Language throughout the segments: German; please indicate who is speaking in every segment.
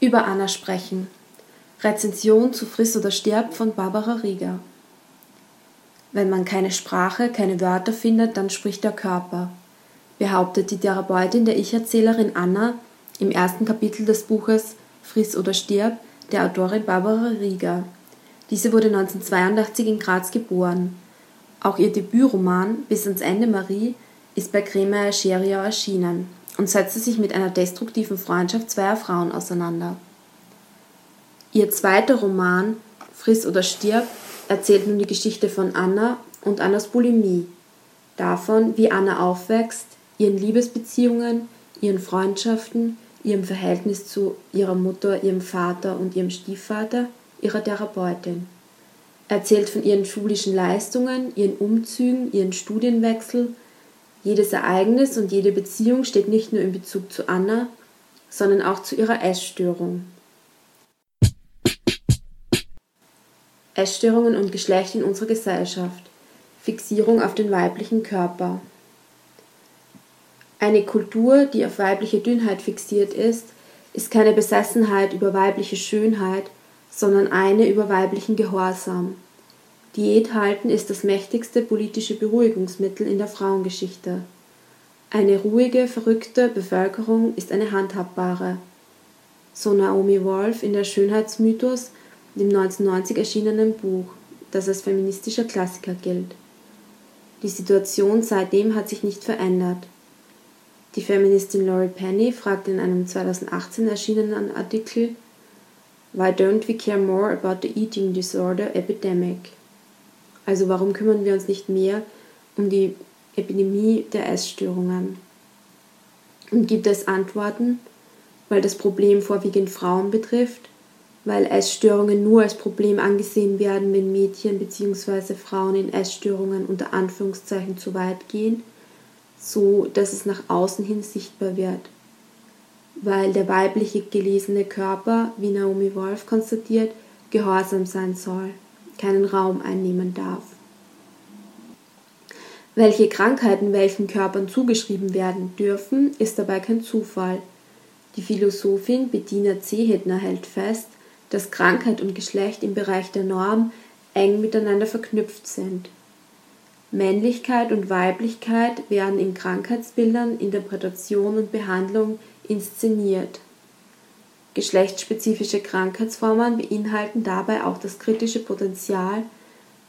Speaker 1: Über Anna sprechen. Rezension zu Friss oder Stirb von Barbara Rieger. Wenn man keine Sprache, keine Wörter findet, dann spricht der Körper, behauptet die Therapeutin der Ich-Erzählerin Anna im ersten Kapitel des Buches Friss oder Stirb der Autorin Barbara Rieger. Diese wurde 1982 in Graz geboren. Auch ihr Debütroman Bis ans Ende Marie ist bei Kremer Scheriau erschienen und setzte sich mit einer destruktiven Freundschaft zweier Frauen auseinander. Ihr zweiter Roman Friss oder stirb erzählt nun die Geschichte von Anna und Annas Bulimie, davon, wie Anna aufwächst, ihren Liebesbeziehungen, ihren Freundschaften, ihrem Verhältnis zu ihrer Mutter, ihrem Vater und ihrem Stiefvater, ihrer Therapeutin. Erzählt von ihren schulischen Leistungen, ihren Umzügen, ihren Studienwechsel, jedes Ereignis und jede Beziehung steht nicht nur in Bezug zu Anna, sondern auch zu ihrer Essstörung. Essstörungen und Geschlecht in unserer Gesellschaft. Fixierung auf den weiblichen Körper. Eine Kultur, die auf weibliche Dünnheit fixiert ist, ist keine Besessenheit über weibliche Schönheit, sondern eine über weiblichen Gehorsam. Diät halten ist das mächtigste politische Beruhigungsmittel in der Frauengeschichte. Eine ruhige, verrückte Bevölkerung ist eine handhabbare. So Naomi Wolf in der Schönheitsmythos, dem 1990 erschienenen Buch, das als feministischer Klassiker gilt. Die Situation seitdem hat sich nicht verändert. Die Feministin Laurie Penny fragt in einem 2018 erschienenen Artikel Why don't we care more about the eating disorder epidemic? Also warum kümmern wir uns nicht mehr um die Epidemie der Essstörungen? Und gibt es Antworten? Weil das Problem vorwiegend Frauen betrifft, weil Essstörungen nur als Problem angesehen werden, wenn Mädchen bzw. Frauen in Essstörungen unter Anführungszeichen zu weit gehen, so dass es nach außen hin sichtbar wird. Weil der weibliche gelesene Körper, wie Naomi Wolf konstatiert, gehorsam sein soll keinen Raum einnehmen darf. Welche Krankheiten welchen Körpern zugeschrieben werden dürfen, ist dabei kein Zufall. Die Philosophin Bettina Zehedner hält fest, dass Krankheit und Geschlecht im Bereich der Norm eng miteinander verknüpft sind. Männlichkeit und Weiblichkeit werden in Krankheitsbildern, Interpretation und Behandlung inszeniert. Geschlechtsspezifische Krankheitsformen beinhalten dabei auch das kritische Potenzial,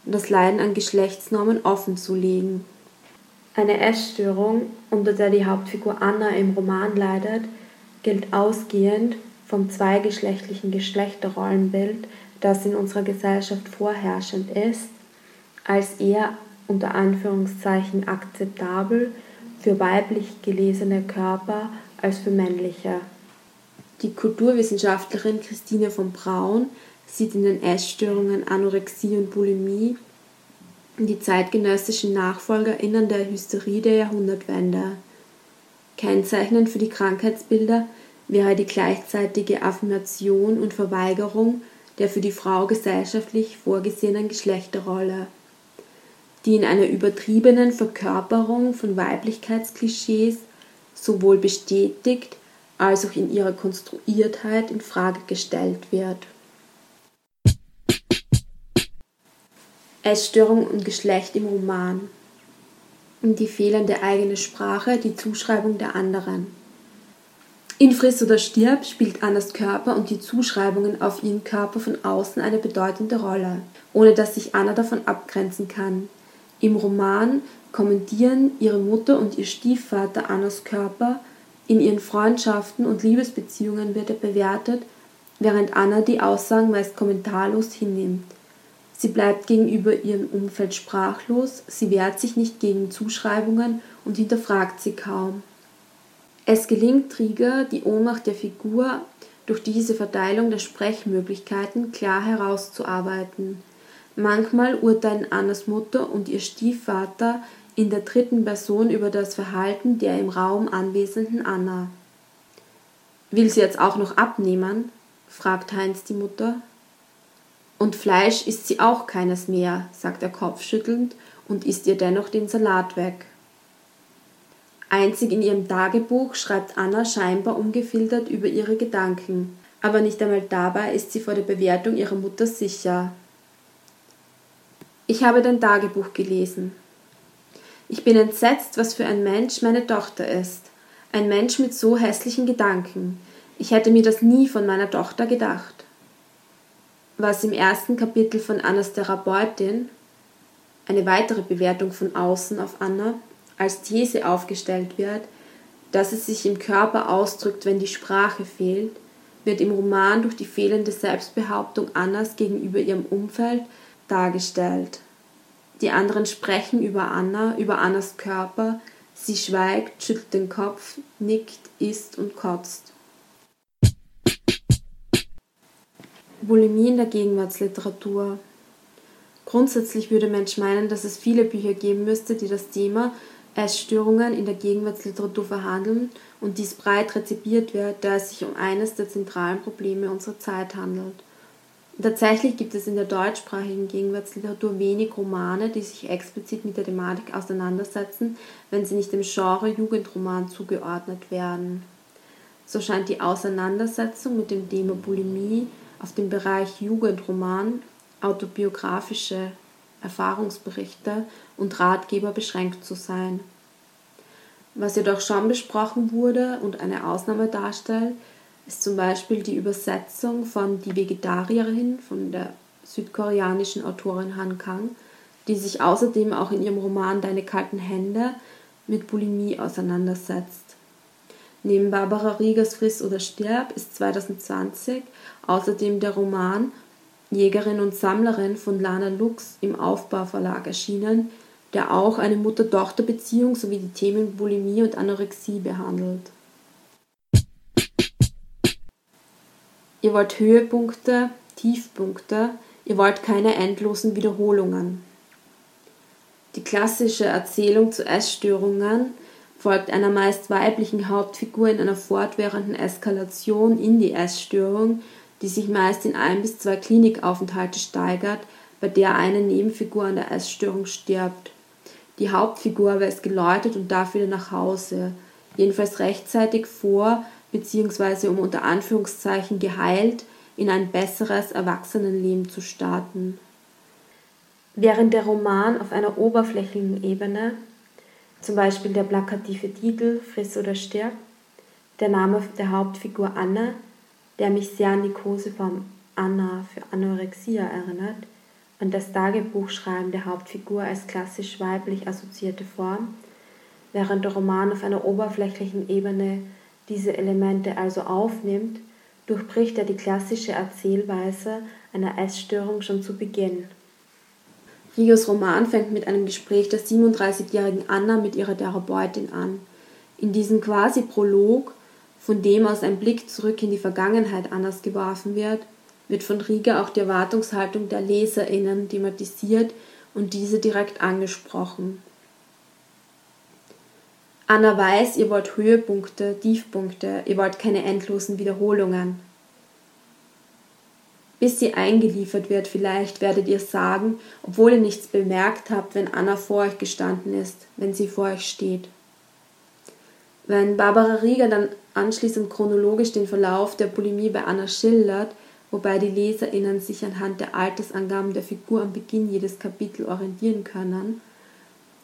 Speaker 1: das Leiden an Geschlechtsnormen offenzulegen. Eine Essstörung, unter der die Hauptfigur Anna im Roman leidet, gilt ausgehend vom zweigeschlechtlichen Geschlechterrollenbild, das in unserer Gesellschaft vorherrschend ist, als eher unter Anführungszeichen akzeptabel für weiblich gelesene Körper als für männliche. Die Kulturwissenschaftlerin Christine von Braun sieht in den Essstörungen Anorexie und Bulimie die zeitgenössischen NachfolgerInnen der Hysterie der Jahrhundertwende. Kennzeichnend für die Krankheitsbilder wäre die gleichzeitige Affirmation und Verweigerung der für die Frau gesellschaftlich vorgesehenen Geschlechterrolle, die in einer übertriebenen Verkörperung von Weiblichkeitsklischees sowohl bestätigt als auch in ihrer Konstruiertheit in Frage gestellt wird. Essstörung und Geschlecht im Roman. Die fehlende eigene Sprache, die Zuschreibung der anderen. In Friss oder Stirb spielt Annas Körper und die Zuschreibungen auf ihren Körper von außen eine bedeutende Rolle, ohne dass sich Anna davon abgrenzen kann. Im Roman kommentieren ihre Mutter und ihr Stiefvater Annas Körper in ihren Freundschaften und Liebesbeziehungen wird er bewertet, während Anna die Aussagen meist kommentarlos hinnimmt. Sie bleibt gegenüber ihrem Umfeld sprachlos, sie wehrt sich nicht gegen Zuschreibungen und hinterfragt sie kaum. Es gelingt Trigger, die Ohnmacht der Figur durch diese Verteilung der Sprechmöglichkeiten klar herauszuarbeiten. Manchmal urteilen Annas Mutter und ihr Stiefvater in der dritten Person über das Verhalten der im Raum anwesenden Anna. Will sie jetzt auch noch abnehmen? fragt Heinz die Mutter. Und Fleisch isst sie auch keines mehr, sagt er kopfschüttelnd und isst ihr dennoch den Salat weg. Einzig in ihrem Tagebuch schreibt Anna scheinbar ungefiltert über ihre Gedanken. aber nicht einmal dabei ist sie vor der Bewertung ihrer Mutter sicher. Ich habe dein Tagebuch gelesen. Ich bin entsetzt, was für ein Mensch meine Tochter ist. Ein Mensch mit so hässlichen Gedanken. Ich hätte mir das nie von meiner Tochter gedacht. Was im ersten Kapitel von Annas Therapeutin, eine weitere Bewertung von außen auf Anna, als These aufgestellt wird, dass es sich im Körper ausdrückt, wenn die Sprache fehlt, wird im Roman durch die fehlende Selbstbehauptung Annas gegenüber ihrem Umfeld dargestellt. Die anderen sprechen über Anna, über Annas Körper, sie schweigt, schüttelt den Kopf, nickt, isst und kotzt. Bulimie in der Gegenwartsliteratur. Grundsätzlich würde Mensch meinen, dass es viele Bücher geben müsste, die das Thema Essstörungen in der Gegenwartsliteratur verhandeln und dies breit rezipiert wird, da es sich um eines der zentralen Probleme unserer Zeit handelt. Tatsächlich gibt es in der deutschsprachigen Gegenwartsliteratur wenig Romane, die sich explizit mit der Thematik auseinandersetzen, wenn sie nicht dem Genre Jugendroman zugeordnet werden. So scheint die Auseinandersetzung mit dem Thema Bulimie auf den Bereich Jugendroman, autobiografische Erfahrungsberichte und Ratgeber beschränkt zu sein. Was jedoch schon besprochen wurde und eine Ausnahme darstellt, ist zum Beispiel die Übersetzung von Die Vegetarierin von der südkoreanischen Autorin Han Kang, die sich außerdem auch in ihrem Roman Deine kalten Hände mit Bulimie auseinandersetzt. Neben Barbara Riegers Friss oder Stirb ist 2020 außerdem der Roman Jägerin und Sammlerin von Lana Lux im Aufbauverlag erschienen, der auch eine Mutter-Tochter-Beziehung sowie die Themen Bulimie und Anorexie behandelt. Ihr wollt Höhepunkte, Tiefpunkte, ihr wollt keine endlosen Wiederholungen. Die klassische Erzählung zu Essstörungen folgt einer meist weiblichen Hauptfigur in einer fortwährenden Eskalation in die Essstörung die sich meist in ein bis zwei Klinikaufenthalte steigert, bei der eine Nebenfigur an der Essstörung stirbt. Die Hauptfigur weiß geläutet und darf wieder nach Hause, jedenfalls rechtzeitig vor bzw. um unter Anführungszeichen geheilt in ein besseres Erwachsenenleben zu starten. Während der Roman auf einer oberflächlichen Ebene, zum Beispiel der plakative Titel Friss oder stirb, der Name der Hauptfigur Anne der mich sehr an die Koseform Anna für Anorexia erinnert und das Tagebuchschreiben der Hauptfigur als klassisch weiblich assoziierte Form, während der Roman auf einer oberflächlichen Ebene diese Elemente also aufnimmt, durchbricht er die klassische Erzählweise einer Essstörung schon zu Beginn. Rigos Roman fängt mit einem Gespräch der 37-jährigen Anna mit ihrer Therapeutin an. In diesem quasi Prolog von dem aus ein Blick zurück in die Vergangenheit anders geworfen wird, wird von Rieger auch die Erwartungshaltung der LeserInnen thematisiert und diese direkt angesprochen. Anna weiß, ihr wollt Höhepunkte, Tiefpunkte, ihr wollt keine endlosen Wiederholungen. Bis sie eingeliefert wird, vielleicht werdet ihr sagen, obwohl ihr nichts bemerkt habt, wenn Anna vor euch gestanden ist, wenn sie vor euch steht. Wenn Barbara Rieger dann anschließend chronologisch den Verlauf der Bulimie bei Anna schildert, wobei die LeserInnen sich anhand der Altersangaben der Figur am Beginn jedes Kapitel orientieren können,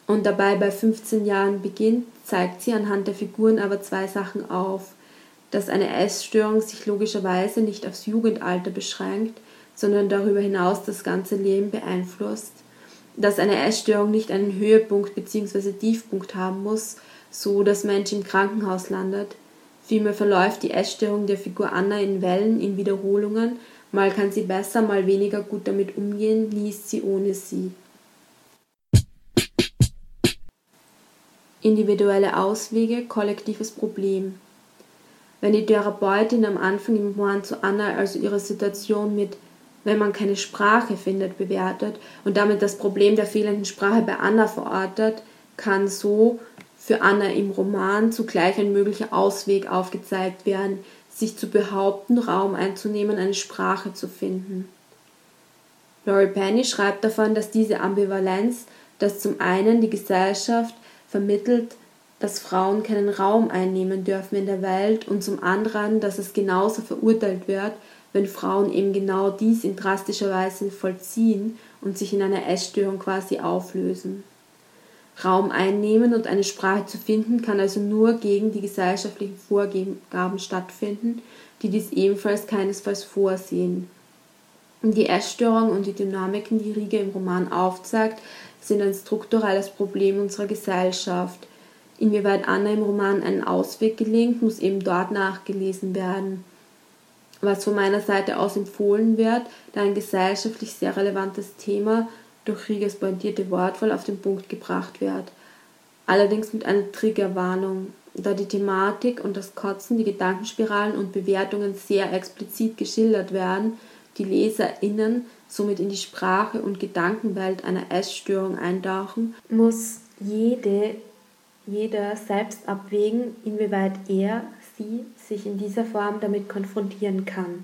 Speaker 1: und dabei bei 15 Jahren beginnt, zeigt sie anhand der Figuren aber zwei Sachen auf, dass eine Essstörung sich logischerweise nicht aufs Jugendalter beschränkt, sondern darüber hinaus das ganze Leben beeinflusst, dass eine Essstörung nicht einen Höhepunkt bzw. Tiefpunkt haben muss, so dass Mensch im Krankenhaus landet. Vielmehr verläuft die Essstörung der Figur Anna in Wellen, in Wiederholungen. Mal kann sie besser, mal weniger gut damit umgehen, nie ist sie ohne sie. Individuelle Auswege, kollektives Problem. Wenn die Therapeutin am Anfang im Roman zu Anna also ihre Situation mit wenn man keine Sprache findet, bewertet und damit das Problem der fehlenden Sprache bei Anna verortet, kann so für Anna im Roman zugleich ein möglicher Ausweg aufgezeigt werden, sich zu behaupten, Raum einzunehmen, eine Sprache zu finden. Laurie Penny schreibt davon, dass diese Ambivalenz, dass zum einen die Gesellschaft vermittelt, dass Frauen keinen Raum einnehmen dürfen in der Welt und zum anderen, dass es genauso verurteilt wird, wenn Frauen eben genau dies in drastischer Weise vollziehen und sich in einer Essstörung quasi auflösen. Raum einnehmen und eine Sprache zu finden kann also nur gegen die gesellschaftlichen Vorgaben stattfinden, die dies ebenfalls keinesfalls vorsehen. Die Essstörung und die Dynamiken, die Riege im Roman aufzeigt, sind ein strukturelles Problem unserer Gesellschaft. Inwieweit Anna im Roman einen Ausweg gelingt, muss eben dort nachgelesen werden. Was von meiner Seite aus empfohlen wird, da ein gesellschaftlich sehr relevantes Thema durch Riegers pointierte Wortwahl auf den Punkt gebracht wird. Allerdings mit einer Triggerwarnung, da die Thematik und das Kotzen, die Gedankenspiralen und Bewertungen sehr explizit geschildert werden, die LeserInnen somit in die Sprache und Gedankenwelt einer Essstörung eintauchen, muss jede, jeder selbst abwägen, inwieweit er, sie sich in dieser Form damit konfrontieren kann.